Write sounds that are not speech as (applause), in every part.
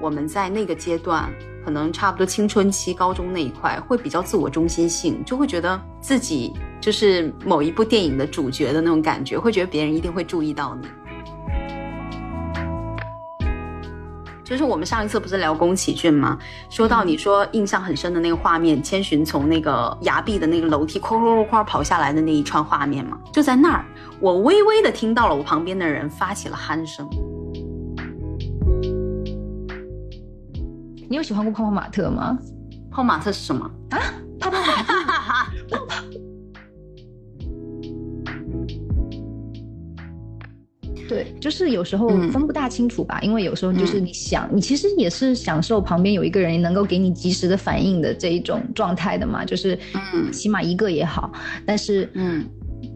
我们在那个阶段，可能差不多青春期、高中那一块，会比较自我中心性，就会觉得自己就是某一部电影的主角的那种感觉，会觉得别人一定会注意到你。就是我们上一次不是聊宫崎骏吗？说到你说印象很深的那个画面，千寻从那个崖壁的那个楼梯哐哐哐跑下来的那一串画面嘛，就在那儿，我微微的听到了我旁边的人发起了鼾声。你有喜欢过泡泡玛特吗？泡泡玛特是什么啊？就是有时候分不大清楚吧，因为有时候就是你想，你其实也是享受旁边有一个人能够给你及时的反应的这一种状态的嘛，就是嗯，起码一个也好。但是嗯，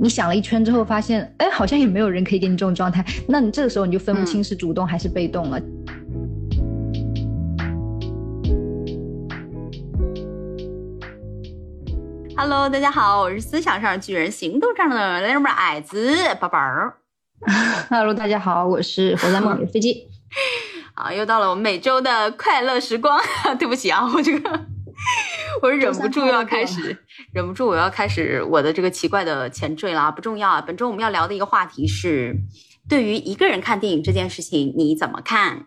你想了一圈之后发现，哎，好像也没有人可以给你这种状态，那你这个时候你就分不清是主动还是被动了。Hello，大家好，我是思想上巨人，行动上的那么矮子宝宝。(laughs) Hello，大家好，我是活在梦里的飞机。(laughs) 啊，又到了我们每周的快乐时光。(laughs) 对不起啊，我这个我忍不住要开始，忍不住我要开始我的这个奇怪的前缀了。不重要啊，本周我们要聊的一个话题是，对于一个人看电影这件事情，你怎么看？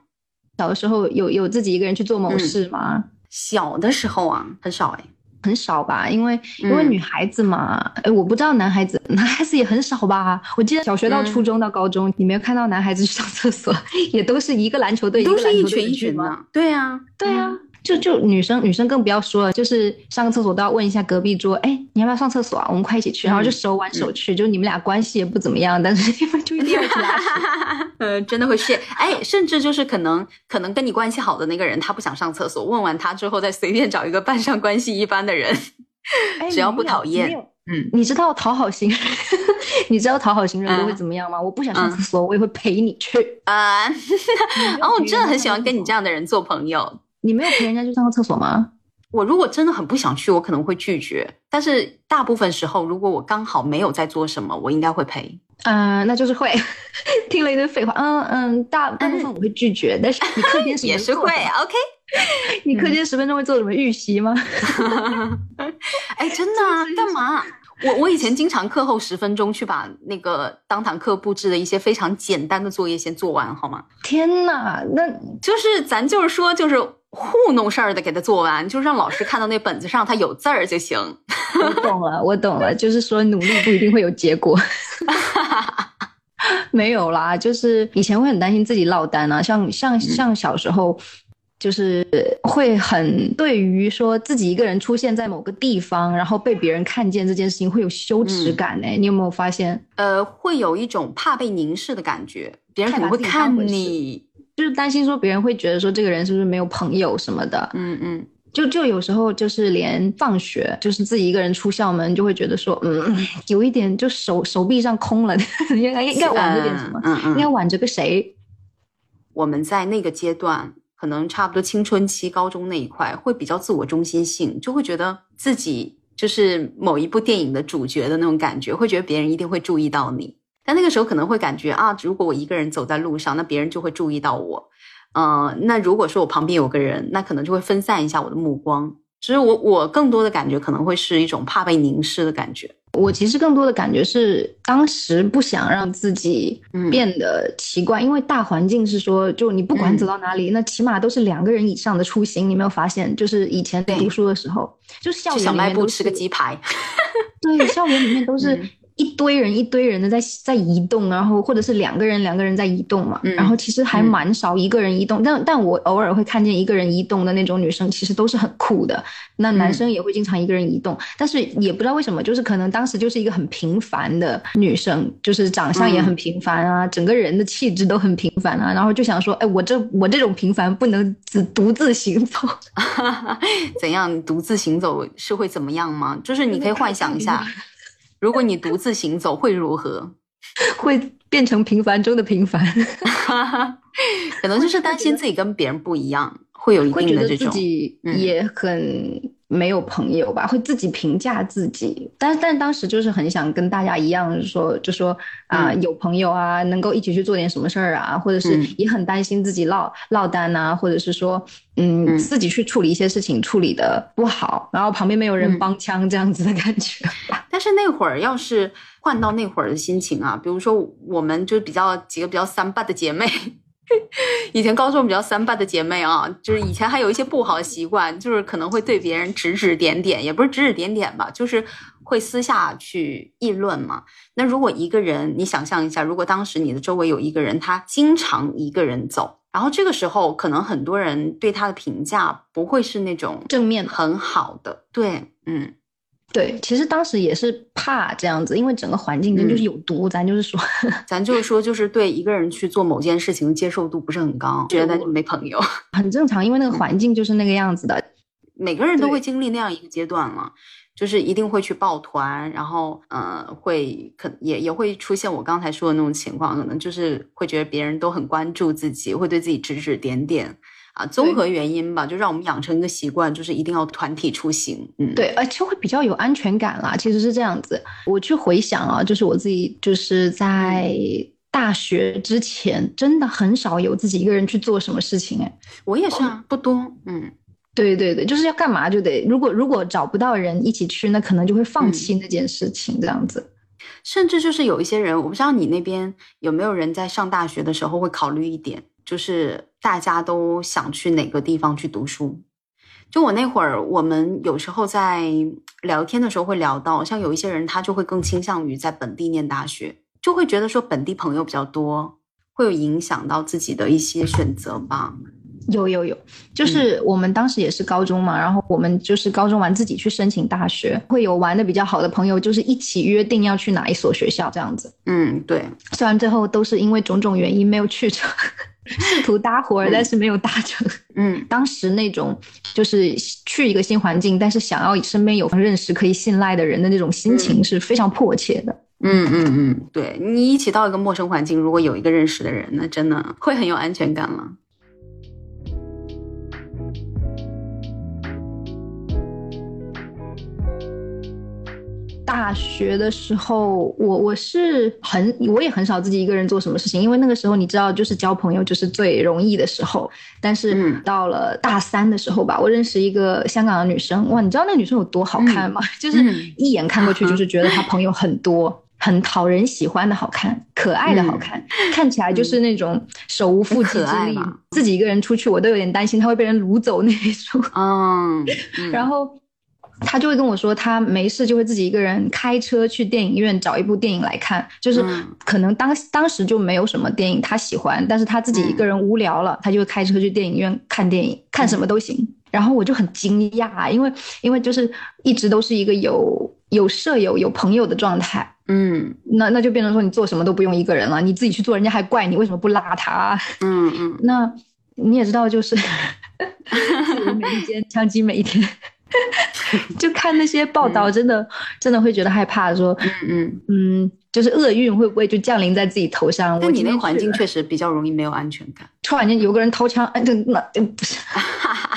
小的时候有有自己一个人去做某事吗？小的时候啊，很少哎。很少吧，因为因为女孩子嘛，哎，我不知道男孩子，(laughs) 男孩子也很少吧。我记得小学到初中到高中，你没有看到男孩子去上厕所，也都是一个篮球队，都是一群一群的。对呀，对呀。就就女生女生更不要说了，就是上个厕所都要问一下隔壁桌，哎，你要不要上厕所啊？我们快一起去，然后就手挽手去，就你们俩关系也不怎么样，但是你们就一定要去拉屎。(laughs) 呃，真的会是，哎，甚至就是可能可能跟你关系好的那个人，他不想上厕所，问完他之后再随便找一个扮上关系一般的人，只要不讨厌，嗯，你知道讨好型人，(laughs) 你知道讨好型人都会怎么样吗？我不想上厕所，我也会陪你去啊。(laughs) 哦，我真的很喜欢跟你这样的人做朋友。你没有陪人家去上过厕所吗？我如果真的很不想去，我可能会拒绝。但是大部分时候，如果我刚好没有在做什么，我应该会陪。嗯，那就是会 (laughs) 听了一堆废话。嗯嗯，大大部分我会拒绝。但是你课间也是会。OK，(laughs) 你课间十分钟会做什么预习吗？(laughs) 哎，真的？干嘛？我我以前经常课后十分钟去把那个当堂课布置的一些非常简单的作业先做完，好吗？天哪，那就是咱就是说就是糊弄事儿的给他做完，就是让老师看到那本子上他有字儿就行。我懂了，我懂了，就是说努力不一定会有结果。(laughs) 没有啦，就是以前会很担心自己落单啊，像像像小时候。就是会很对于说自己一个人出现在某个地方，然后被别人看见这件事情会有羞耻感呢？你有没有发现？呃，会有一种怕被凝视的感觉，别人可能会看你，就是担心说别人会觉得说这个人是不是没有朋友什么的。嗯嗯，就就有时候就是连放学就是自己一个人出校门，就会觉得说，嗯，(laughs) 有一点就手手臂上空了，(laughs) 应该应该挽着点什么？嗯嗯，应该挽着个谁？我们在那个阶段。可能差不多青春期、高中那一块会比较自我中心性，就会觉得自己就是某一部电影的主角的那种感觉，会觉得别人一定会注意到你。但那个时候可能会感觉啊，如果我一个人走在路上，那别人就会注意到我。嗯，那如果说我旁边有个人，那可能就会分散一下我的目光。其实我我更多的感觉可能会是一种怕被凝视的感觉。我其实更多的感觉是，当时不想让自己变得奇怪，因为大环境是说，就你不管走到哪里，那起码都是两个人以上的出行。你没有发现，就是以前读书的时候，就校园里面都吃个鸡排，(laughs) 对，校园里面都是。一堆人一堆人的在在移动，然后或者是两个人两个人在移动嘛，然后其实还蛮少一个人移动，但但我偶尔会看见一个人移动的那种女生，其实都是很酷的。那男生也会经常一个人移动，但是也不知道为什么，就是可能当时就是一个很平凡的女生，就是长相也很平凡啊，整个人的气质都很平凡啊，然后就想说，哎，我这我这种平凡不能只独自行走，(laughs) 怎样？独自行走是会怎么样吗？就是你可以幻想一下。(laughs) 如果你独自行走会如何？(laughs) 会变成平凡中的平凡，(laughs) 可能就是担心自己跟别人不一样，会有一定的这种，自己也很。没有朋友吧，会自己评价自己，但但当时就是很想跟大家一样，说就说啊，有朋友啊，能够一起去做点什么事儿啊，或者是也很担心自己落落单呐，或者是说，嗯，自己去处理一些事情处理的不好，然后旁边没有人帮腔这样子的感觉。但是那会儿要是换到那会儿的心情啊，比如说我们就比较几个比较三八的姐妹。(laughs) 以前高中比较三八的姐妹啊，就是以前还有一些不好的习惯，就是可能会对别人指指点点，也不是指指点点吧，就是会私下去议论嘛。那如果一个人，你想象一下，如果当时你的周围有一个人，他经常一个人走，然后这个时候可能很多人对他的评价不会是那种正面很好的，对，嗯。对，其实当时也是怕这样子，因为整个环境真就是有毒。咱就是说，(laughs) 咱就是说，就是对一个人去做某件事情接受度不是很高，觉得没朋友，(laughs) 很正常。因为那个环境就是那个样子的，每个人都会经历那样一个阶段了，就是一定会去抱团，然后呃，会可也也会出现我刚才说的那种情况，可能就是会觉得别人都很关注自己，会对自己指指点点。啊，综合原因吧，就让我们养成一个习惯，就是一定要团体出行。嗯，对，而且会比较有安全感啦。其实是这样子，我去回想啊，就是我自己就是在大学之前，真的很少有自己一个人去做什么事情。哎，我也是啊，不多。嗯，对对对，就是要干嘛就得，如果如果找不到人一起去，那可能就会放弃那件事情，这样子。甚至就是有一些人，我不知道你那边有没有人在上大学的时候会考虑一点。就是大家都想去哪个地方去读书？就我那会儿，我们有时候在聊天的时候会聊到，像有一些人他就会更倾向于在本地念大学，就会觉得说本地朋友比较多，会有影响到自己的一些选择吧。有有有，就是我们当时也是高中嘛，然后我们就是高中完自己去申请大学，会有玩的比较好的朋友，就是一起约定要去哪一所学校这样子。嗯，对。虽然最后都是因为种种原因没有去成。(laughs) 试图搭伙，但是没有搭成。(laughs) 嗯，当时那种就是去一个新环境，但是想要身边有认识可以信赖的人的那种心情是非常迫切的。嗯嗯嗯，对你一起到一个陌生环境，如果有一个认识的人，那真的会很有安全感了。大学的时候，我我是很我也很少自己一个人做什么事情，因为那个时候你知道，就是交朋友就是最容易的时候。但是到了大三的时候吧，我认识一个香港的女生，哇，你知道那女生有多好看吗？就是一眼看过去就是觉得她朋友很多，很讨人喜欢的好看，可爱的好看，看起来就是那种手无缚鸡之力，自己一个人出去我都有点担心她会被人掳走那种。嗯，(laughs) 然后。他就会跟我说，他没事就会自己一个人开车去电影院找一部电影来看，就是可能当当时就没有什么电影他喜欢，但是他自己一个人无聊了，他就会开车去电影院看电影，看什么都行。然后我就很惊讶，因为因为就是一直都是一个有有舍友有朋友的状态，嗯，那那就变成说你做什么都不用一个人了，你自己去做，人家还怪你为什么不拉他，嗯嗯，(laughs) 那你也知道就是，(laughs) 每一天枪击每一天。(laughs) (laughs) 就看那些报道，真的真的会觉得害怕，说嗯嗯嗯，就是厄运会不会就降临在自己头上？那你那个环境确实比较容易没有安全感。突然间有个人掏枪，哎，这那不是，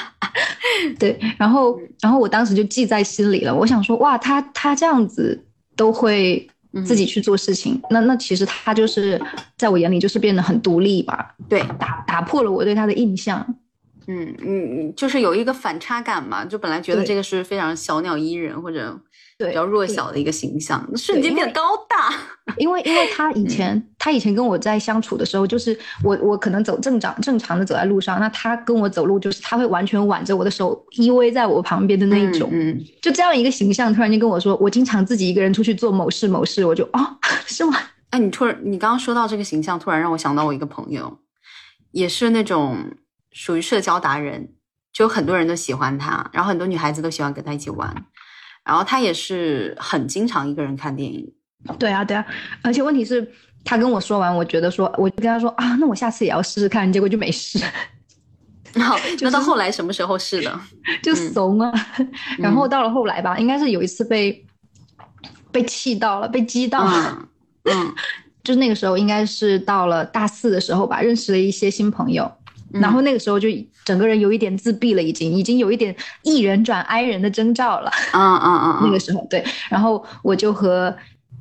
(laughs) 对。然后然后我当时就记在心里了。我想说，哇，他他这样子都会自己去做事情，那那其实他就是在我眼里就是变得很独立吧？对，打打破了我对他的印象。嗯嗯，就是有一个反差感嘛，就本来觉得这个是非常小鸟依人或者比较弱小的一个形象，瞬间变得高大。因为因为他以前他以前跟我在相处的时候，就是我我可能走正常正常的走在路上，那他跟我走路就是他会完全挽着我的手依偎在我旁边的那一种，嗯，就这样一个形象，突然间跟我说，我经常自己一个人出去做某事某事，我就哦，(laughs) 是吗？哎，你突然你刚刚说到这个形象，突然让我想到我一个朋友，也是那种。属于社交达人，就很多人都喜欢他，然后很多女孩子都喜欢跟他一起玩，然后他也是很经常一个人看电影。对啊，对啊，而且问题是，他跟我说完，我觉得说，我就跟他说啊，那我下次也要试试看，结果就没试。好，那到后来什么时候试的？(laughs) 就怂啊。(laughs) 然后到了后来吧，应该是有一次被被气到了，被激到了。嗯，(laughs) 就是那个时候应该是到了大四的时候吧，认识了一些新朋友。然后那个时候就整个人有一点自闭了，已经已经有一点艺人转 I 人的征兆了。嗯嗯嗯，(laughs) 那个时候对，然后我就和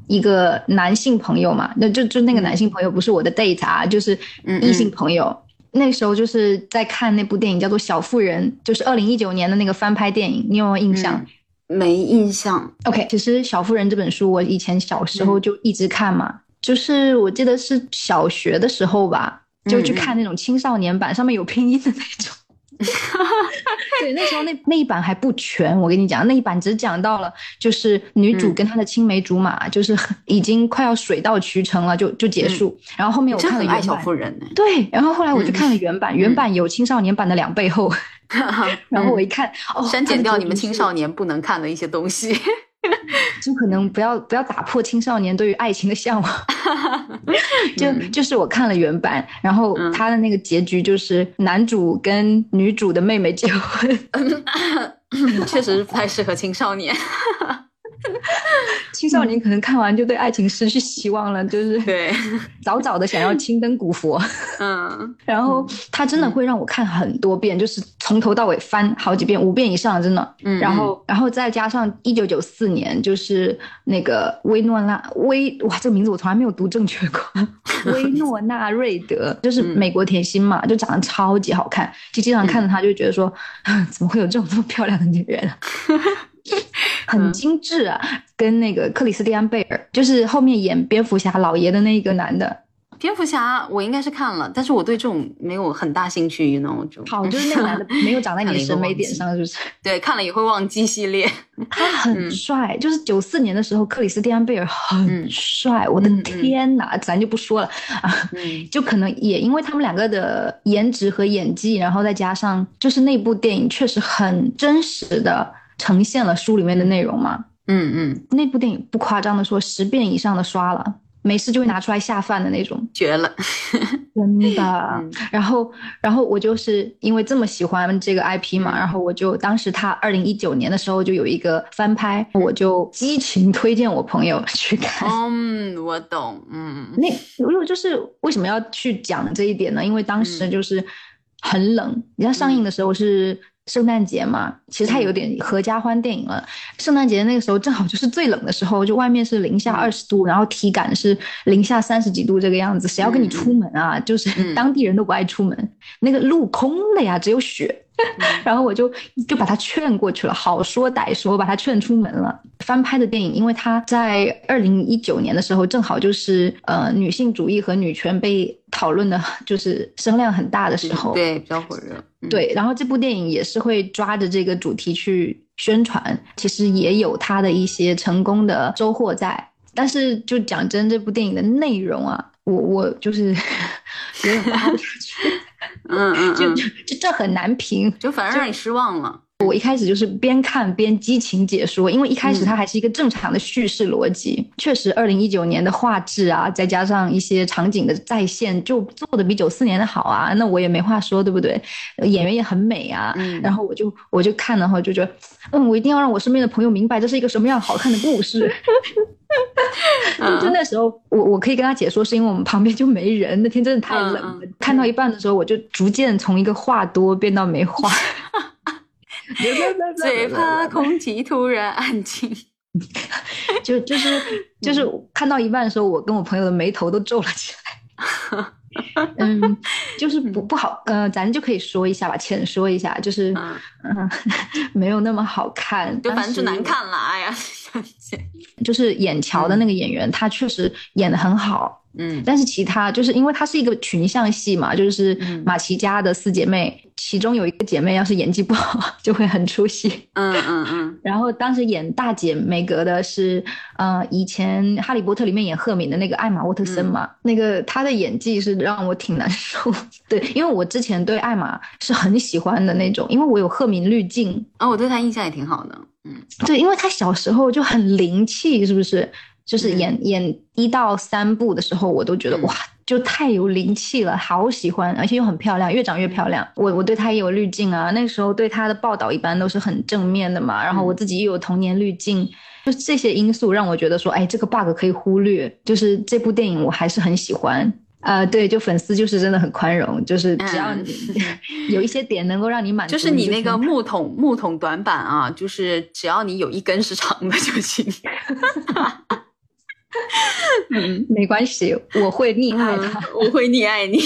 一个男性朋友嘛，那就就那个男性朋友不是我的 date 啊，就是异性朋友。那时候就是在看那部电影叫做《小妇人》，就是二零一九年的那个翻拍电影，你有没有印象？没印象。OK，其实《小妇人》这本书我以前小时候就一直看嘛，就是我记得是小学的时候吧。就去看那种青少年版，上面有拼音的那种。(laughs) 对，那时候那那一版还不全，我跟你讲，那一版只讲到了就是女主跟她的青梅竹马，就是已经快要水到渠成了，就就结束。然后后面我看了原版。小妇人对，然后后来我就看了原版，原版有青少年版的两倍厚。(laughs) 然后我一看，哦，删减掉你们青少年不能看的一些东西。(laughs) 就可能不要不要打破青少年对于爱情的向往，(laughs) 就就是我看了原版，然后他的那个结局就是男主跟女主的妹妹结婚，(laughs) 确实不太适合青少年。青少年可能看完就对爱情失去希望了，就是对。(laughs) 早早的想要青灯古佛。嗯，(laughs) 然后他真的会让我看很多遍，就是从头到尾翻好几遍，五遍以上，真的。嗯，然后然后再加上一九九四年，就是那个薇诺娜薇哇，这个名字我从来没有读正确过，(laughs) 薇诺娜瑞德，就是美国甜心嘛，就长得超级好看，就经常看着她就觉得说，怎么会有这种这么漂亮的女人？(laughs) 很精致啊，跟那个克里斯蒂安贝尔，就是后面演蝙蝠侠老爷的那个男的。蝙蝠侠我应该是看了，但是我对这种没有很大兴趣，那我就好，就是那个男的没有长在你的审美点上，是不是？(laughs) 对，看了也会忘记系列。(laughs) 他很帅，就是九四年的时候，克里斯蒂安贝尔很帅，我的天哪，咱就不说了啊，就可能也因为他们两个的颜值和演技，然后再加上就是那部电影确实很真实的。呈现了书里面的内容嘛？嗯嗯，那部电影不夸张的说，十遍以上的刷了，没事就会拿出来下饭的那种，绝了，(laughs) 真的。然后，然后我就是因为这么喜欢这个 IP 嘛，然后我就当时他二零一九年的时候就有一个翻拍，我就激情推荐我朋友去看。嗯，我懂。嗯，那如果就是为什么要去讲这一点呢？因为当时就是很冷，你看上映的时候是。圣诞节嘛，其实它有点合家欢电影了。圣诞节那个时候正好就是最冷的时候，就外面是零下二十度，然后体感是零下三十几度这个样子。谁要跟你出门啊？就是当地人都不爱出门，那个路空了呀，只有雪。(laughs) 然后我就就把他劝过去了，好说歹说把他劝出门了。翻拍的电影，因为他在二零一九年的时候，正好就是呃女性主义和女权被讨论的，(laughs) 就是声量很大的时候，对，比较火热。对，然后这部电影也是会抓着这个主题去宣传，其实也有它的一些成功的收获在。但是就讲真，这部电影的内容啊，我我就是 (laughs) 有点发不下去。(laughs) 嗯嗯，就就这很难评，就反而让你失望了。我一开始就是边看边激情解说，因为一开始它还是一个正常的叙事逻辑。确实，二零一九年的画质啊，再加上一些场景的再现，就做的比九四年的好啊。那我也没话说，对不对？演员也很美啊。然后我就我就看了后，就觉得，嗯，我一定要让我身边的朋友明白这是一个什么样好看的故事。(laughs) (laughs) 就那时候，我我可以跟他解说，是因为我们旁边就没人。那天真的太冷了，看到一半的时候，我就逐渐从一个话多变到没话。(laughs) (laughs) 最怕空气突然安静。(laughs) 就就是就是看到一半的时候，我跟我朋友的眉头都皱了起来。(laughs) 嗯，就是不不好，呃，咱就可以说一下吧，浅说一下，就是嗯，没有那么好看，就反正就难看了。哎呀，就是演乔的那个演员，他确实演的很好。嗯，但是其他就是因为它是一个群像戏嘛，就是马奇家的四姐妹，其中有一个姐妹要是演技不好，就会很出戏。嗯嗯嗯。(laughs) 然后当时演大姐梅格的是，呃，以前《哈利波特》里面演赫敏的那个艾玛沃特森嘛，那个她的演技是让我挺难受。对，因为我之前对艾玛是很喜欢的那种，因为我有赫敏滤镜。啊，我对她印象也挺好的。嗯，对，因为她小时候就很灵气，是不是？就是演演一到三部的时候，我都觉得哇，就太有灵气了，好喜欢，而且又很漂亮，越长越漂亮。我我对她也有滤镜啊，那时候对她的报道一般都是很正面的嘛。然后我自己又有童年滤镜，就这些因素让我觉得说，哎，这个 bug 可以忽略。就是这部电影我还是很喜欢。呃，对，就粉丝就是真的很宽容，就是只要你 (laughs) 有一些点能够让你满足，就是你那个木桶木桶短板啊，就是只要你有一根是长的就行。(laughs) 嗯，没关系，我会溺爱他，我会溺爱你。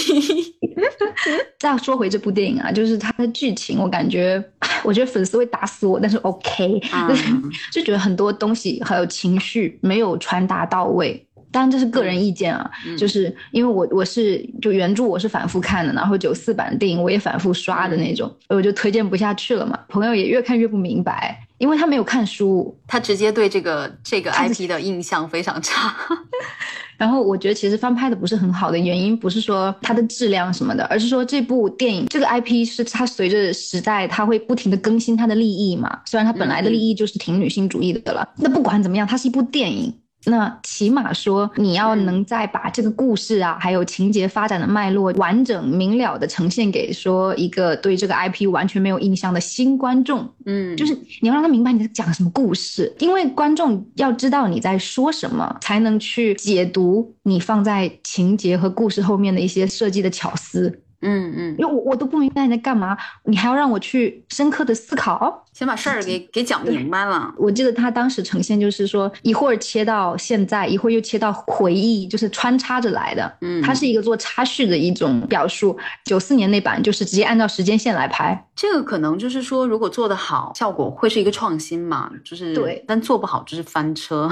再说回这部电影啊，就是它的剧情，我感觉，我觉得粉丝会打死我，但是 OK，(laughs) 就觉得很多东西还有情绪没有传达到位。当然这是个人意见啊，就是因为我我是就原著我是反复看的，然后九四版的电影我也反复刷的那种，我就推荐不下去了嘛。朋友也越看越不明白，因为他没有看书，他直接对这个这个 IP 的印象非常差。(laughs) 然后我觉得其实翻拍的不是很好的原因，不是说它的质量什么的，而是说这部电影这个 IP 是它随着时代它会不停的更新它的利益嘛。虽然它本来的利益就是挺女性主义的了，那不管怎么样，它是一部电影。那起码说，你要能再把这个故事啊，还有情节发展的脉络完整明了的呈现给说一个对这个 IP 完全没有印象的新观众，嗯，就是你要让他明白你在讲什么故事，因为观众要知道你在说什么，才能去解读你放在情节和故事后面的一些设计的巧思。嗯嗯，因为我我都不明白你在干嘛，你还要让我去深刻的思考，先把事儿给给讲明白了。我记得他当时呈现就是说，一会儿切到现在，一会儿又切到回忆，就是穿插着来的。嗯，它是一个做插叙的一种表述。九四年那版就是直接按照时间线来拍，这个可能就是说，如果做得好，效果会是一个创新嘛，就是对，但做不好就是翻车。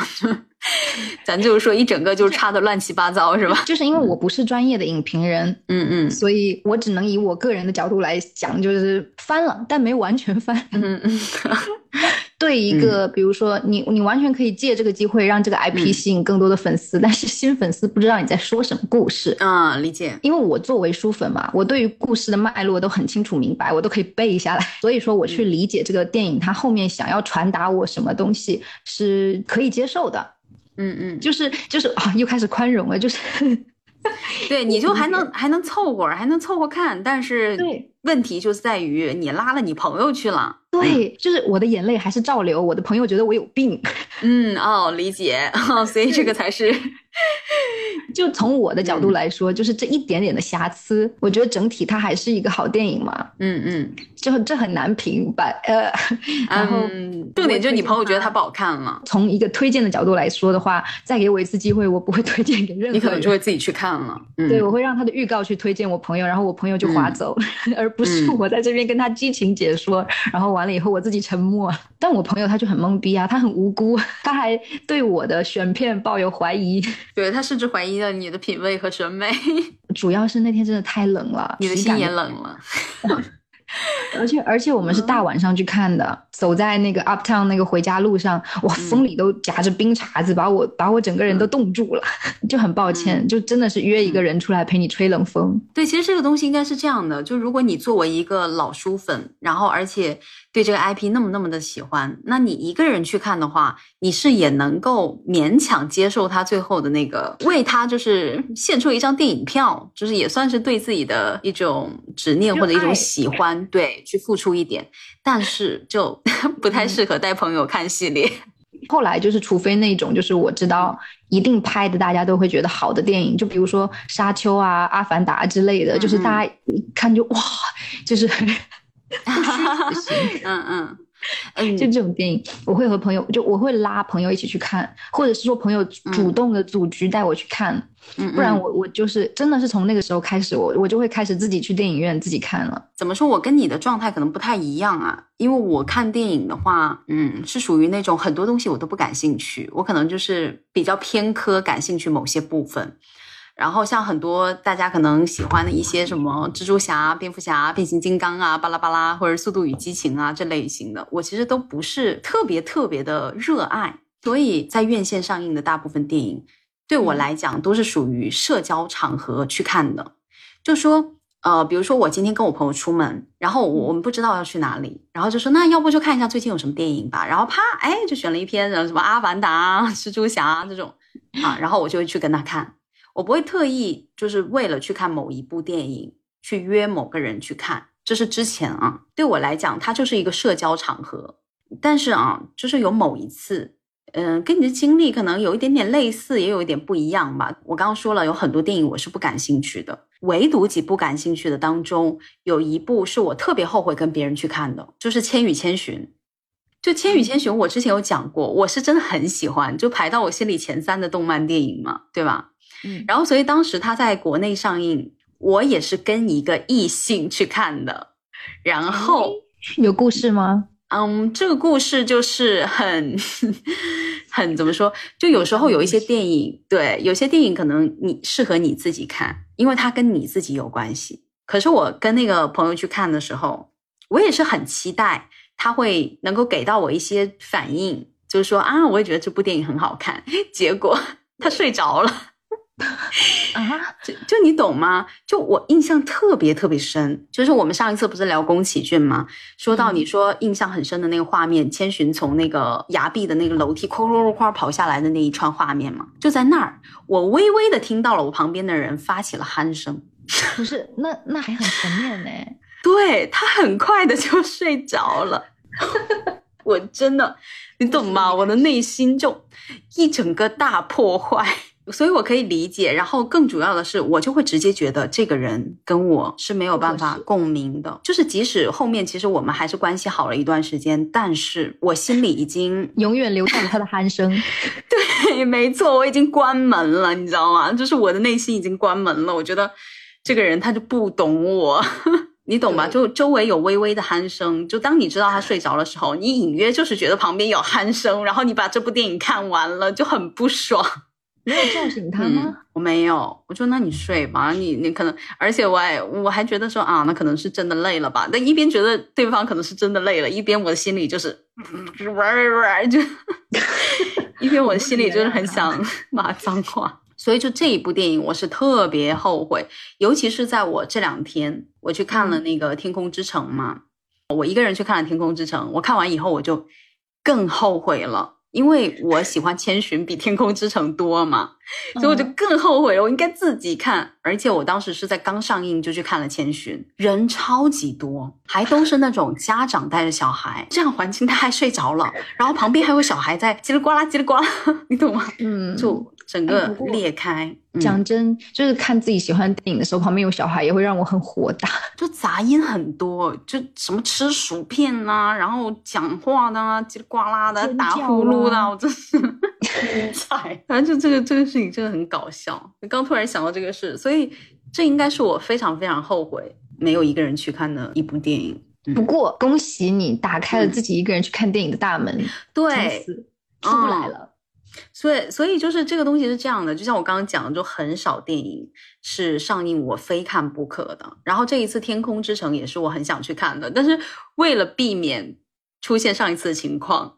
(laughs) 咱就是说，一整个就是差的乱七八糟，是吧？就是因为我不是专业的影评人，嗯嗯，所以我只能以我个人的角度来讲，就是翻了，但没完全翻。嗯嗯。(laughs) 对一个，比如说你，你完全可以借这个机会让这个 IP 吸引更多的粉丝，但是新粉丝不知道你在说什么故事。嗯，理解。因为我作为书粉嘛，我对于故事的脉络都很清楚明白，我都可以背下来，所以说我去理解这个电影它后面想要传达我什么东西是可以接受的。嗯嗯，就是就是啊，又开始宽容了，就是，对，你就还能还能凑合，还能凑合看，但是对，问题就在于你拉了你朋友去了，对，就是我的眼泪还是照流，我的朋友觉得我有病，(laughs) 嗯哦，理解，哦所以这个才是。就从我的角度来说，就是这一点点的瑕疵，我觉得整体它还是一个好电影嘛。嗯嗯，就这很难评吧。呃，然后重点就是你朋友觉得它不好看了。从一个推荐的角度来说的话，再给我一次机会，我不会推荐给任何人。你可能就会自己去看了。对，我会让他的预告去推荐我朋友，然后我朋友就划走，(laughs) 而不是我在这边跟他激情解说，然后完了以后我自己沉默。但我朋友他就很懵逼啊，他很无辜，他还对我的选片抱有怀疑。对他甚至怀疑了你的品味和审美，(laughs) 主要是那天真的太冷了，你的心也冷了。(laughs) 而且而且我们是大晚上去看的，走在那个 Uptown 那个回家路上，哇，风里都夹着冰碴子，把我把我整个人都冻住了，(laughs) 就很抱歉，就真的是约一个人出来陪你吹冷风。对，其实这个东西应该是这样的，就如果你作为一个老书粉，然后而且。对这个 IP 那么那么的喜欢，那你一个人去看的话，你是也能够勉强接受他最后的那个为他就是献出一张电影票，就是也算是对自己的一种执念或者一种喜欢，对，去付出一点。但是就 (laughs) 不太适合带朋友看系列。(laughs) 后来就是，除非那种就是我知道一定拍的，大家都会觉得好的电影，就比如说《沙丘》啊、《阿凡达》之类的，就是大家一看就哇，就是。(laughs) 嗯嗯 (laughs) 嗯，就这种电影，我会和朋友，就我会拉朋友一起去看，或者是说朋友主动的组局带我去看，不然我我就是真的是从那个时候开始，我我就会开始自己去电影院自己看了。怎么说我跟你的状态可能不太一样啊？因为我看电影的话，嗯，是属于那种很多东西我都不感兴趣，我可能就是比较偏科，感兴趣某些部分。然后像很多大家可能喜欢的一些什么蜘蛛侠、蝙蝠侠、变形金刚啊、巴拉巴拉，或者速度与激情啊这类型的，我其实都不是特别特别的热爱。所以在院线上映的大部分电影，对我来讲都是属于社交场合去看的。就说，呃，比如说我今天跟我朋友出门，然后我我们不知道要去哪里，然后就说那要不就看一下最近有什么电影吧。然后啪，哎，就选了一篇什么《阿凡达》《蜘蛛侠》这种 (laughs) 啊，然后我就会去跟他看。我不会特意就是为了去看某一部电影去约某个人去看，这是之前啊，对我来讲它就是一个社交场合。但是啊，就是有某一次嗯，跟你的经历可能有一点点类似，也有一点不一样吧。我刚刚说了，有很多电影我是不感兴趣的，唯独几部感兴趣的当中，有一部是我特别后悔跟别人去看的，就是《千与千寻》。就《千与千寻》，我之前有讲过，我是真的很喜欢，就排到我心里前三的动漫电影嘛，对吧？嗯，然后所以当时他在国内上映，我也是跟一个异性去看的，然后有故事吗？嗯，这个故事就是很 (laughs) 很怎么说？就有时候有一些电影，对，有些电影可能你适合你自己看，因为它跟你自己有关系。可是我跟那个朋友去看的时候，我也是很期待他会能够给到我一些反应，就是说啊，我也觉得这部电影很好看。结果他睡着了。啊，(laughs) 就就你懂吗？就我印象特别特别深，就是我们上一次不是聊宫崎骏吗？说到你说印象很深的那个画面，千寻从那个崖壁的那个楼梯哐哐哐跑下来的那一串画面嘛，就在那儿，我微微的听到了我旁边的人发起了鼾声。不是，那那还很全面呢。(laughs) 对他很快的就睡着了，我真的，你懂吗？(laughs) 我的内心就一整个大破坏。所以我可以理解，然后更主要的是，我就会直接觉得这个人跟我是没有办法共鸣的。就是即使后面其实我们还是关系好了一段时间，但是我心里已经 (laughs) 永远留下了他的鼾声。对，没错，我已经关门了，你知道吗？就是我的内心已经关门了。我觉得这个人他就不懂我，(laughs) 你懂吧？就周围有微微的鼾声，就当你知道他睡着的时候，你隐约就是觉得旁边有鼾声，然后你把这部电影看完了就很不爽。没有叫醒他吗？我没有，我说那你睡吧，你你可能，而且我还我还觉得说啊，那可能是真的累了吧。但一边觉得对方可能是真的累了，一边我的心里就是玩玩就，(laughs) 一边我的心里就是很想 (laughs) 骂脏话。所以就这一部电影，我是特别后悔，尤其是在我这两天我去看了那个《天空之城》嘛，我一个人去看了《天空之城》，我看完以后我就更后悔了。因为我喜欢千寻比天空之城多嘛，所以我就更后悔了。我应该自己看，而且我当时是在刚上映就去看了千寻，人超级多，还都是那种家长带着小孩，这样环境他还睡着了，然后旁边还有小孩在叽里呱啦叽里呱啦，(laughs) 你懂吗？嗯，就。整个裂开，讲真，就是看自己喜欢电影的时候，旁边有小孩也会让我很火大，(laughs) 就杂音很多，就什么吃薯片呐，然后讲话的啊，叽里呱啦的，打呼噜的，我真是精 (laughs) 彩。(laughs) 反正就这个这个事情真的很搞笑。刚突然想到这个事，所以这应该是我非常非常后悔没有一个人去看的一部电影。不过恭喜你打开了自己一个人去看电影的大门，对，出不来了。所以，所以就是这个东西是这样的，就像我刚刚讲的，就很少电影是上映我非看不可的。然后这一次《天空之城》也是我很想去看的，但是为了避免出现上一次的情况，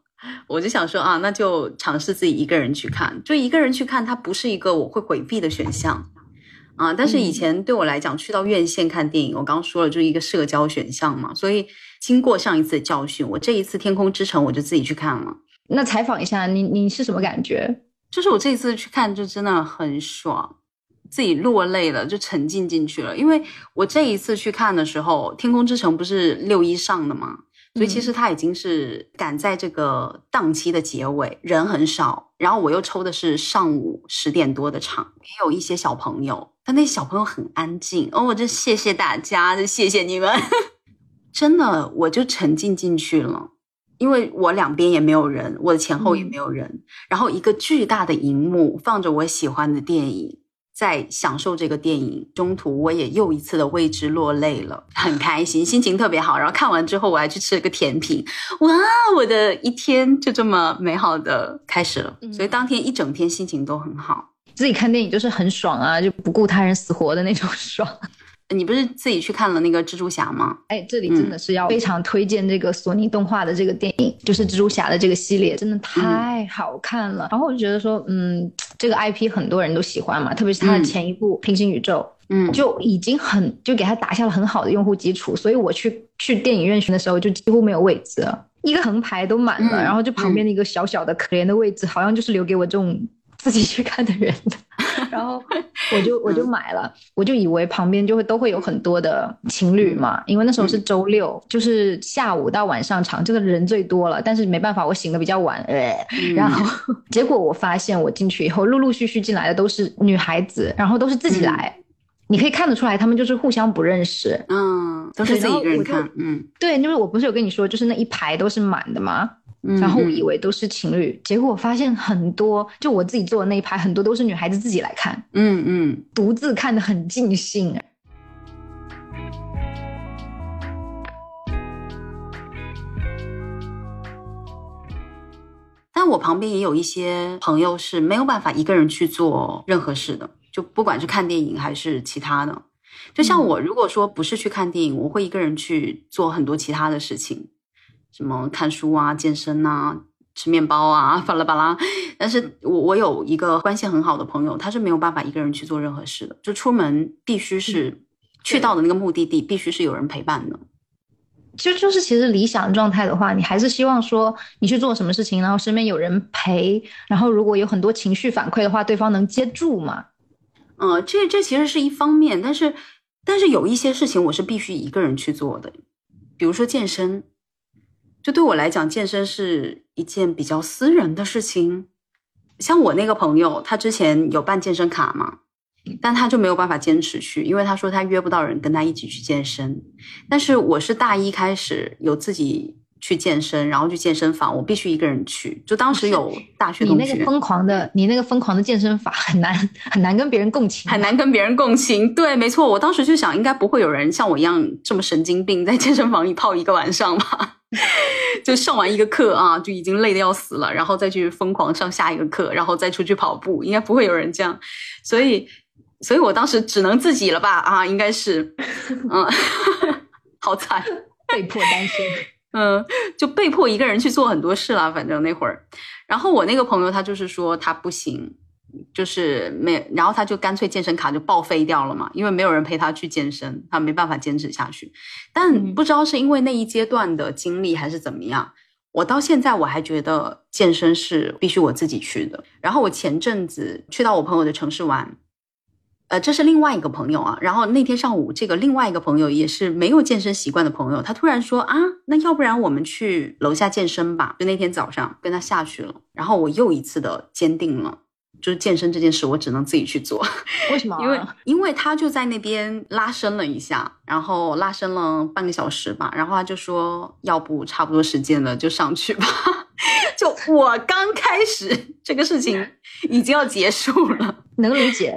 我就想说啊，那就尝试自己一个人去看。就一个人去看，它不是一个我会回避的选项啊。但是以前对我来讲，去到院线看电影，我刚刚说了，就是一个社交选项嘛。所以经过上一次的教训，我这一次《天空之城》我就自己去看了。那采访一下你，你是什么感觉？就是我这次去看，就真的很爽，自己落泪了，就沉浸进去了。因为我这一次去看的时候，《天空之城》不是六一上的吗，所以其实它已经是赶在这个档期的结尾，人很少。然后我又抽的是上午十点多的场，也有一些小朋友，但那小朋友很安静。哦，我就谢谢大家，就谢谢你们，(laughs) 真的，我就沉浸进去了。因为我两边也没有人，我的前后也没有人，然后一个巨大的荧幕放着我喜欢的电影，在享受这个电影。中途我也又一次的为之落泪了，很开心，心情特别好。然后看完之后，我还去吃了个甜品，哇，我的一天就这么美好的开始了。所以当天一整天心情都很好。自己看电影就是很爽啊，就不顾他人死活的那种爽。你不是自己去看了那个蜘蛛侠吗？哎，这里真的是要非常推荐这个索尼动画的这个电影，就是蜘蛛侠的这个系列，真的太好看了。然后我就觉得说，嗯，这个 IP 很多人都喜欢嘛，特别是它的前一部《平行宇宙》，嗯，就已经很就给他打下了很好的用户基础。所以我去去电影院群的时候，就几乎没有位置了，一个横排都满了，然后就旁边的一个小小的可怜的位置，好像就是留给我这种自己去看的人的。然后 (laughs) 我就我就买了，我就以为旁边就会都会有很多的情侣嘛，因为那时候是周六，就是下午到晚上场，这个人最多了。但是没办法，我醒的比较晚，(laughs) 然后结果我发现我进去以后，陆陆续续进来的都是女孩子，然后都是自己来。你可以看得出来，他们就是互相不认识，嗯，都是自己一个人看，嗯，对，因为我不是有跟你说，就是那一排都是满的吗？然后我以为都是情侣，结果我发现很多，就我自己坐的那一排，很多都是女孩子自己来看，嗯嗯，独自看的很尽兴。但我旁边也有一些朋友是没有办法一个人去做任何事的。就不管是看电影还是其他的，就像我如果说不是去看电影，我会一个人去做很多其他的事情，什么看书啊、健身啊、吃面包啊，巴拉巴拉。但是我我有一个关系很好的朋友，他是没有办法一个人去做任何事的，就出门必须是去到的那个目的地，必须是有人陪伴的。就就是其实理想状态的话，你还是希望说你去做什么事情，然后身边有人陪，然后如果有很多情绪反馈的话，对方能接住嘛。嗯，这这其实是一方面，但是但是有一些事情我是必须一个人去做的，比如说健身，就对我来讲，健身是一件比较私人的事情。像我那个朋友，他之前有办健身卡嘛，但他就没有办法坚持去，因为他说他约不到人跟他一起去健身。但是我是大一开始有自己。去健身，然后去健身房，我必须一个人去。就当时有大学同学，你那个疯狂的，你那个疯狂的健身法很难很难跟别人共情，很难跟别人共情。对，没错，我当时就想，应该不会有人像我一样这么神经病，在健身房里泡一个晚上吧？(laughs) 就上完一个课啊，就已经累得要死了，然后再去疯狂上下一个课，然后再出去跑步，应该不会有人这样。所以，所以我当时只能自己了吧？啊，应该是，(laughs) 嗯，(laughs) 好惨，被迫单身。嗯，就被迫一个人去做很多事了。反正那会儿，然后我那个朋友他就是说他不行，就是没，然后他就干脆健身卡就报废掉了嘛，因为没有人陪他去健身，他没办法坚持下去。但不知道是因为那一阶段的经历还是怎么样，我到现在我还觉得健身是必须我自己去的。然后我前阵子去到我朋友的城市玩。呃，这是另外一个朋友啊。然后那天上午，这个另外一个朋友也是没有健身习惯的朋友，他突然说啊，那要不然我们去楼下健身吧？就那天早上跟他下去了。然后我又一次的坚定了，就是健身这件事我只能自己去做。为什么？(laughs) 因为因为他就在那边拉伸了一下，然后拉伸了半个小时吧。然后他就说，要不差不多时间了，就上去吧。(laughs) 就我刚开始这个事情已经要结束了。(laughs) 能理解，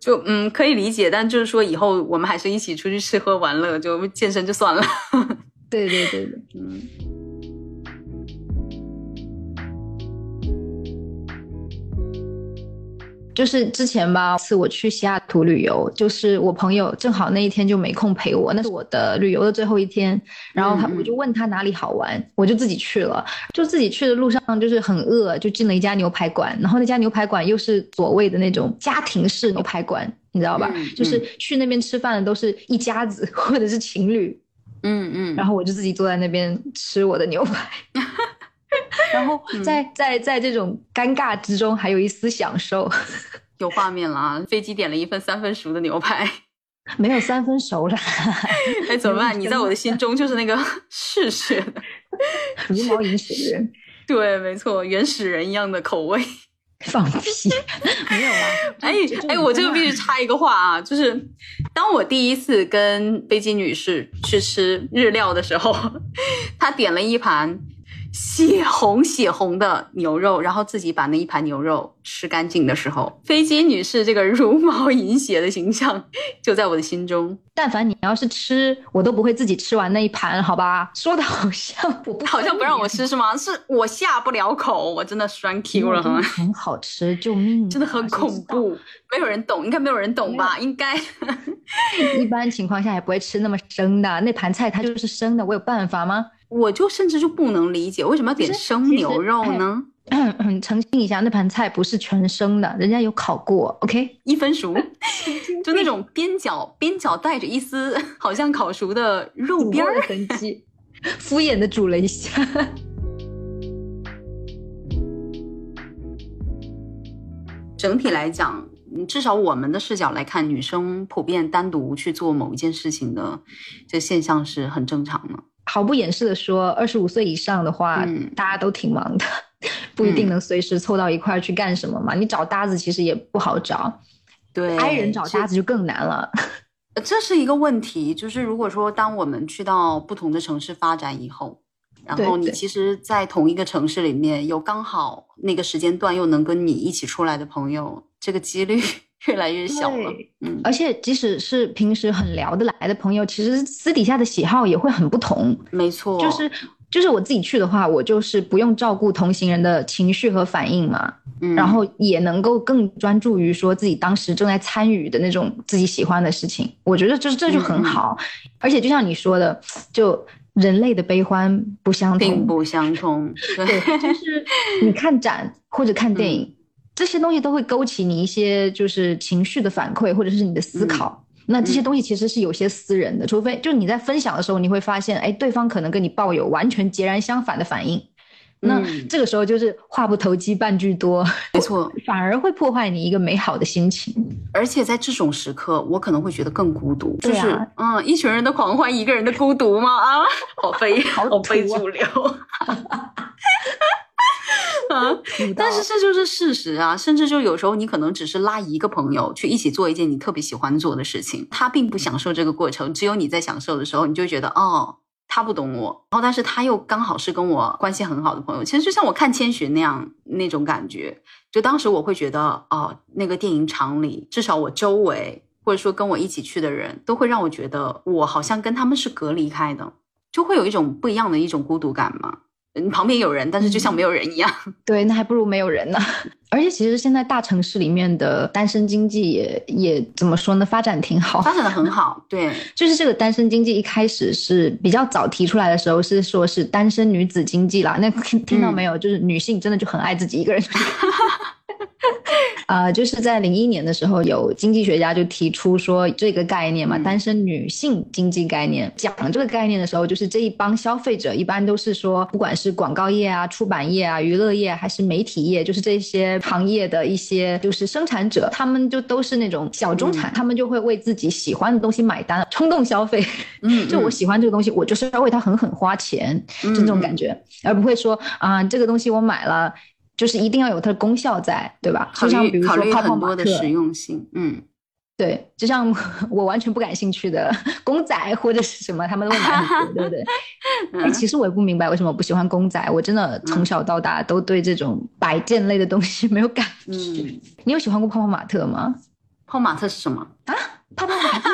就嗯可以理解，但就是说以后我们还是一起出去吃喝玩乐，就健身就算了。对对对对，嗯。就是之前吧，次我去西雅图旅游，就是我朋友正好那一天就没空陪我，那是我的旅游的最后一天。然后他，我就问他哪里好玩，我就自己去了。就自己去的路上就是很饿，就进了一家牛排馆。然后那家牛排馆又是所谓的那种家庭式牛排馆，你知道吧？就是去那边吃饭的都是一家子或者是情侣。嗯嗯。然后我就自己坐在那边吃我的牛排。(laughs) 然后在在在这种尴尬之中，还有一丝享受，(laughs) 有画面了啊！飞机点了一份三分熟的牛排，(laughs) 没有三分熟了，哎，怎么办？你在我的心中就是那个 (laughs) 嗜血的茹毛饮血人，对，没错，原始人一样的口味，放屁，没有啊！哎哎，我这个必须插一个话啊，就是当我第一次跟飞机女士去吃日料的时候，她点了一盘。血红血红的牛肉，然后自己把那一盘牛肉吃干净的时候，飞机女士这个茹毛饮血的形象 (laughs) 就在我的心中。但凡你要是吃，我都不会自己吃完那一盘，好吧？说的好像我不好像不让我吃是吗？是我下不了口，我真的栓 Q 了，很好吃，救命！(laughs) 真的很恐怖，没有人懂，应该没有人懂吧？应该 (laughs) 一般情况下也不会吃那么生的，那盘菜它就是生的，我有办法吗？我就甚至就不能理解为什么要点生牛肉呢？(clears throat) 澄清一下，那盘菜不是全生的，人家有烤过，OK，一分熟，(laughs) 就那种边角边角带着一丝好像烤熟的肉边儿痕迹，(laughs) 敷衍的煮了一下。整体来讲，至少我们的视角来看，女生普遍单独去做某一件事情的这现象是很正常的。毫不掩饰的说，二十五岁以上的话，大家都挺忙的，(laughs) 不一定能随时凑到一块儿去干什么嘛。你找搭子其实也不好找，对，i 人找搭子就更难了。(laughs) 这是一个问题，就是如果说当我们去到不同的城市发展以后，然后你其实，在同一个城市里面有刚好那个时间段又能跟你一起出来的朋友，这个几率 (laughs) 越来越小了。嗯，而且即使是平时很聊得来的朋友，其实私底下的喜好也会很不同。没错，就是就是我自己去的话，我就是不用照顾同行人的情绪和反应嘛。然后也能够更专注于说自己当时正在参与的那种自己喜欢的事情，我觉得这这就很好。而且就像你说的，就人类的悲欢不相同，并不相同。(laughs) 对，就是你看展或者看电影，这些东西都会勾起你一些就是情绪的反馈，或者是你的思考。那这些东西其实是有些私人的，除非就你在分享的时候，你会发现，哎，对方可能跟你抱有完全截然相反的反应。那这个时候就是话不投机半句多，没错，反而会破坏你一个美好的心情。而且在这种时刻，我可能会觉得更孤独。就是，嗯，一群人的狂欢，一个人的孤独吗？啊，好悲，好悲主流。(laughs) 啊，(laughs) 但是这就是事实啊！甚至就有时候你可能只是拉一个朋友去一起做一件你特别喜欢做的事情，他并不享受这个过程，只有你在享受的时候，你就觉得哦。他不懂我，然后但是他又刚好是跟我关系很好的朋友，其实就像我看千寻那样那种感觉，就当时我会觉得，哦，那个电影场里，至少我周围或者说跟我一起去的人都会让我觉得，我好像跟他们是隔离开的，就会有一种不一样的一种孤独感嘛。你旁边有人，但是就像没有人一样。对，那还不如没有人呢。而且其实现在大城市里面的单身经济也也怎么说呢？发展挺好，发展的很好。对，(laughs) 就是这个单身经济一开始是比较早提出来的时候，是说是单身女子经济啦。那听听到没有？就是女性真的就很爱自己一个人。(laughs) 啊，就是在零一年的时候，有经济学家就提出说这个概念嘛，单身女性经济概念。讲这个概念的时候，就是这一帮消费者一般都是说，不管是广告业啊、出版业啊、娱乐业还是媒体业，就是这些行业的一些就是生产者，他们就都是那种小中产，他们就会为自己喜欢的东西买单，冲动消费。嗯，(laughs) 就我喜欢这个东西，我就是要为它狠狠花钱，就这种感觉，而不会说啊，这个东西我买了。就是一定要有它的功效在，对吧？就像比如说泡泡玛特实用性，嗯，对，就像 (laughs) 我完全不感兴趣的 (laughs) 公仔或者是什么，他们都会买，对不对？(laughs) 哎，其实我也不明白为什么不喜欢公仔，我真的从小到大都对这种摆件类的东西没有感觉。你有喜欢过泡泡玛特吗？泡泡玛特是什么啊？泡泡玛特，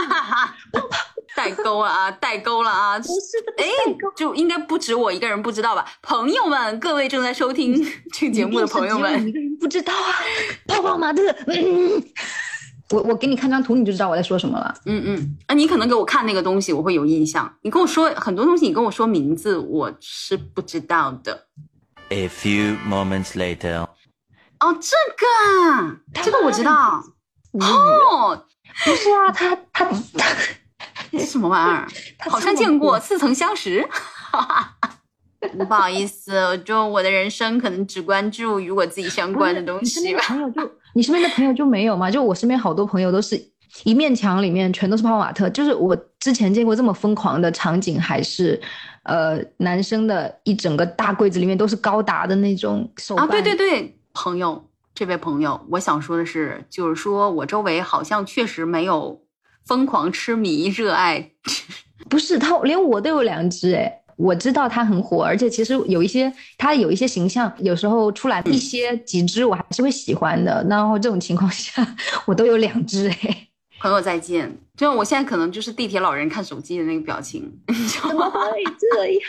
泡泡。代沟啊，代沟了啊！不是的，哎，就应该不止我一个人不知道吧？朋友们，各位正在收听这个节目的朋友们，一个人不知道啊！泡泡玛特，我我给你看张图，你就知道我在说什么了。嗯嗯，啊，你可能给我看那个东西，我会有印象。你跟我说很多东西，你跟我说名字，我是不知道的。A few moments later，哦，这个，这个我知道。哦，不是啊，他他他。(laughs) 什么玩意儿？(laughs) 好像见过，似曾相识。(laughs) 不好意思，就我的人生可能只关注与我自己相关的东西吧。朋友就你身边的朋友就没有吗？就我身边好多朋友都是一面墙里面全都是泡泡玛特。就是我之前见过这么疯狂的场景，还是呃男生的一整个大柜子里面都是高达的那种手办。啊，对对对，朋友，这位朋友，我想说的是，就是说我周围好像确实没有。疯狂痴迷、热爱，(laughs) 不是他，连我都有两只哎！我知道他很火，而且其实有一些他有一些形象，有时候出来一些几只，我还是会喜欢的。然后这种情况下，我都有两只哎！(laughs) 朋友再见，就我现在可能就是地铁老人看手机的那个表情，怎么会这样？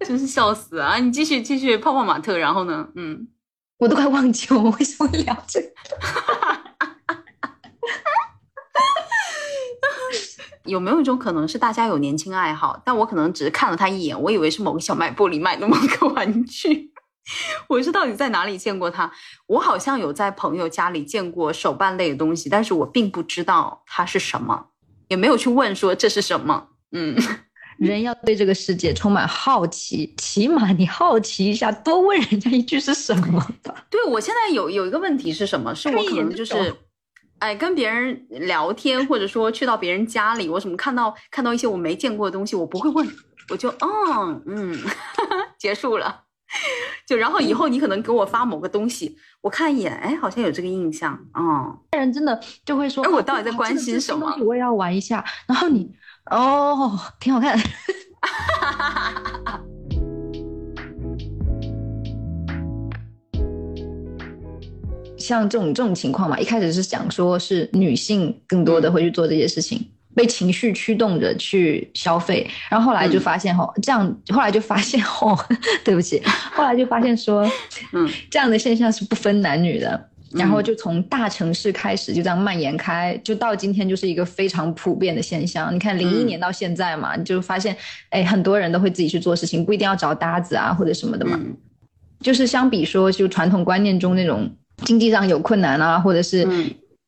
(laughs) 真是笑死啊！你继续继续泡泡玛特，然后呢？嗯，我都快忘记我们为什么聊这个。有没有一种可能是大家有年轻爱好，但我可能只是看了他一眼，我以为是某个小卖部里卖的某个玩具。(laughs) 我是到底在哪里见过他？我好像有在朋友家里见过手办类的东西，但是我并不知道它是什么，也没有去问说这是什么。嗯，人要对这个世界充满好奇，起码你好奇一下，多问人家一句是什么吧。对我现在有有一个问题是什么？是我可能就是。哎，跟别人聊天，或者说去到别人家里，我什么看到看到一些我没见过的东西，我不会问，我就嗯嗯，(laughs) 结束了。就然后以后你可能给我发某个东西，我看一眼，哎，好像有这个印象，哦。人真的就会说，哎，我到底在关心什么？我也要玩一下。然后你，哦，挺好看。(laughs) 像这种这种情况嘛，一开始是想说是女性更多的会去做这些事情，被情绪驱动着去消费，然后后来就发现吼，这样后来就发现吼，(laughs) 对不起，后来就发现说，嗯，(laughs) 这样的现象是不分男女的，然后就从大城市开始就这样蔓延开，就到今天就是一个非常普遍的现象。你看零一年到现在嘛，你就发现哎，很多人都会自己去做事情，不一定要找搭子啊或者什么的嘛，就是相比说就传统观念中那种。经济上有困难啊，或者是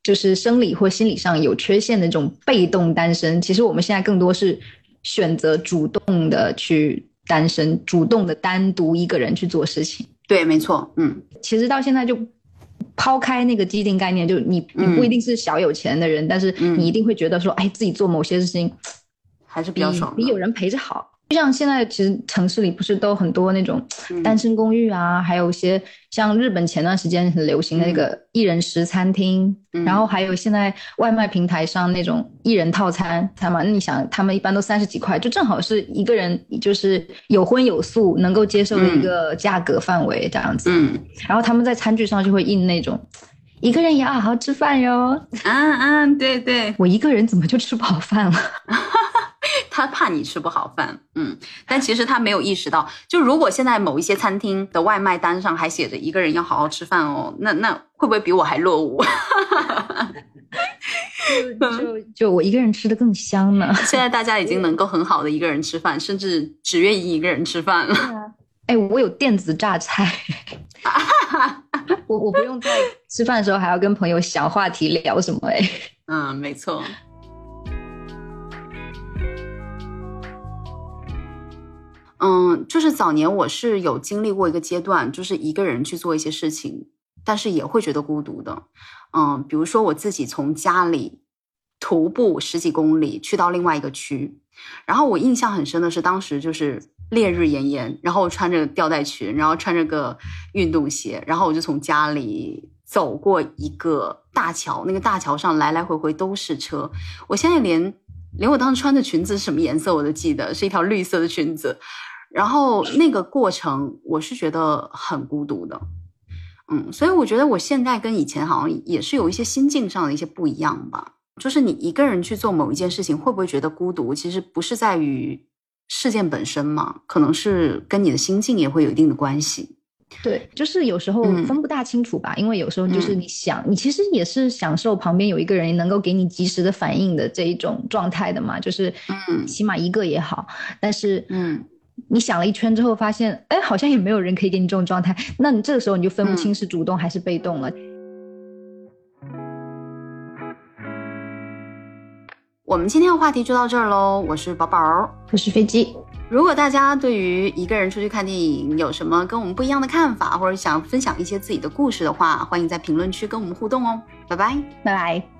就是生理或心理上有缺陷的这种被动单身，其实我们现在更多是选择主动的去单身，主动的单独一个人去做事情。对，没错，嗯，其实到现在就抛开那个既定概念，就你你不一定是小有钱的人，但是你一定会觉得说，哎，自己做某些事情还是比较爽，比有人陪着好。就像现在，其实城市里不是都很多那种单身公寓啊，还有一些像日本前段时间很流行的那个一人食餐厅，然后还有现在外卖平台上那种一人套餐，他嘛？那你想，他们一般都三十几块，就正好是一个人就是有荤有素能够接受的一个价格范围这样子。嗯，然后他们在餐具上就会印那种一个人也要好好吃饭哟。啊啊，对对，我一个人怎么就吃不好饭了？(laughs) (laughs) 他怕你吃不好饭，嗯，但其实他没有意识到，就如果现在某一些餐厅的外卖单上还写着一个人要好好吃饭哦，那那会不会比我还落伍？(laughs) 就 (laughs) 就我一个人吃的更香呢。现在大家已经能够很好的一个人吃饭，甚至只愿意一个人吃饭了。哎，我有电子榨菜，我我不用在吃饭的时候还要跟朋友想话题聊什么哎。嗯，没错。嗯，就是早年我是有经历过一个阶段，就是一个人去做一些事情，但是也会觉得孤独的。嗯，比如说我自己从家里徒步十几公里去到另外一个区，然后我印象很深的是，当时就是烈日炎炎，然后我穿着吊带裙，然后穿着个运动鞋，然后我就从家里走过一个大桥，那个大桥上来来回回都是车。我现在连连我当时穿的裙子是什么颜色我都记得，是一条绿色的裙子。然后那个过程，我是觉得很孤独的，嗯，所以我觉得我现在跟以前好像也是有一些心境上的一些不一样吧。就是你一个人去做某一件事情，会不会觉得孤独？其实不是在于事件本身嘛，可能是跟你的心境也会有一定的关系。对，就是有时候分不大清楚吧，因为有时候就是你想，你其实也是享受旁边有一个人能够给你及时的反应的这一种状态的嘛，就是嗯，起码一个也好，但是嗯。你想了一圈之后，发现哎，好像也没有人可以给你这种状态，那你这个时候你就分不清是主动还是被动了。我们今天的话题就到这儿喽，我是宝宝，我是飞机。如果大家对于一个人出去看电影有什么跟我们不一样的看法，或者想分享一些自己的故事的话，欢迎在评论区跟我们互动哦。拜拜，拜拜。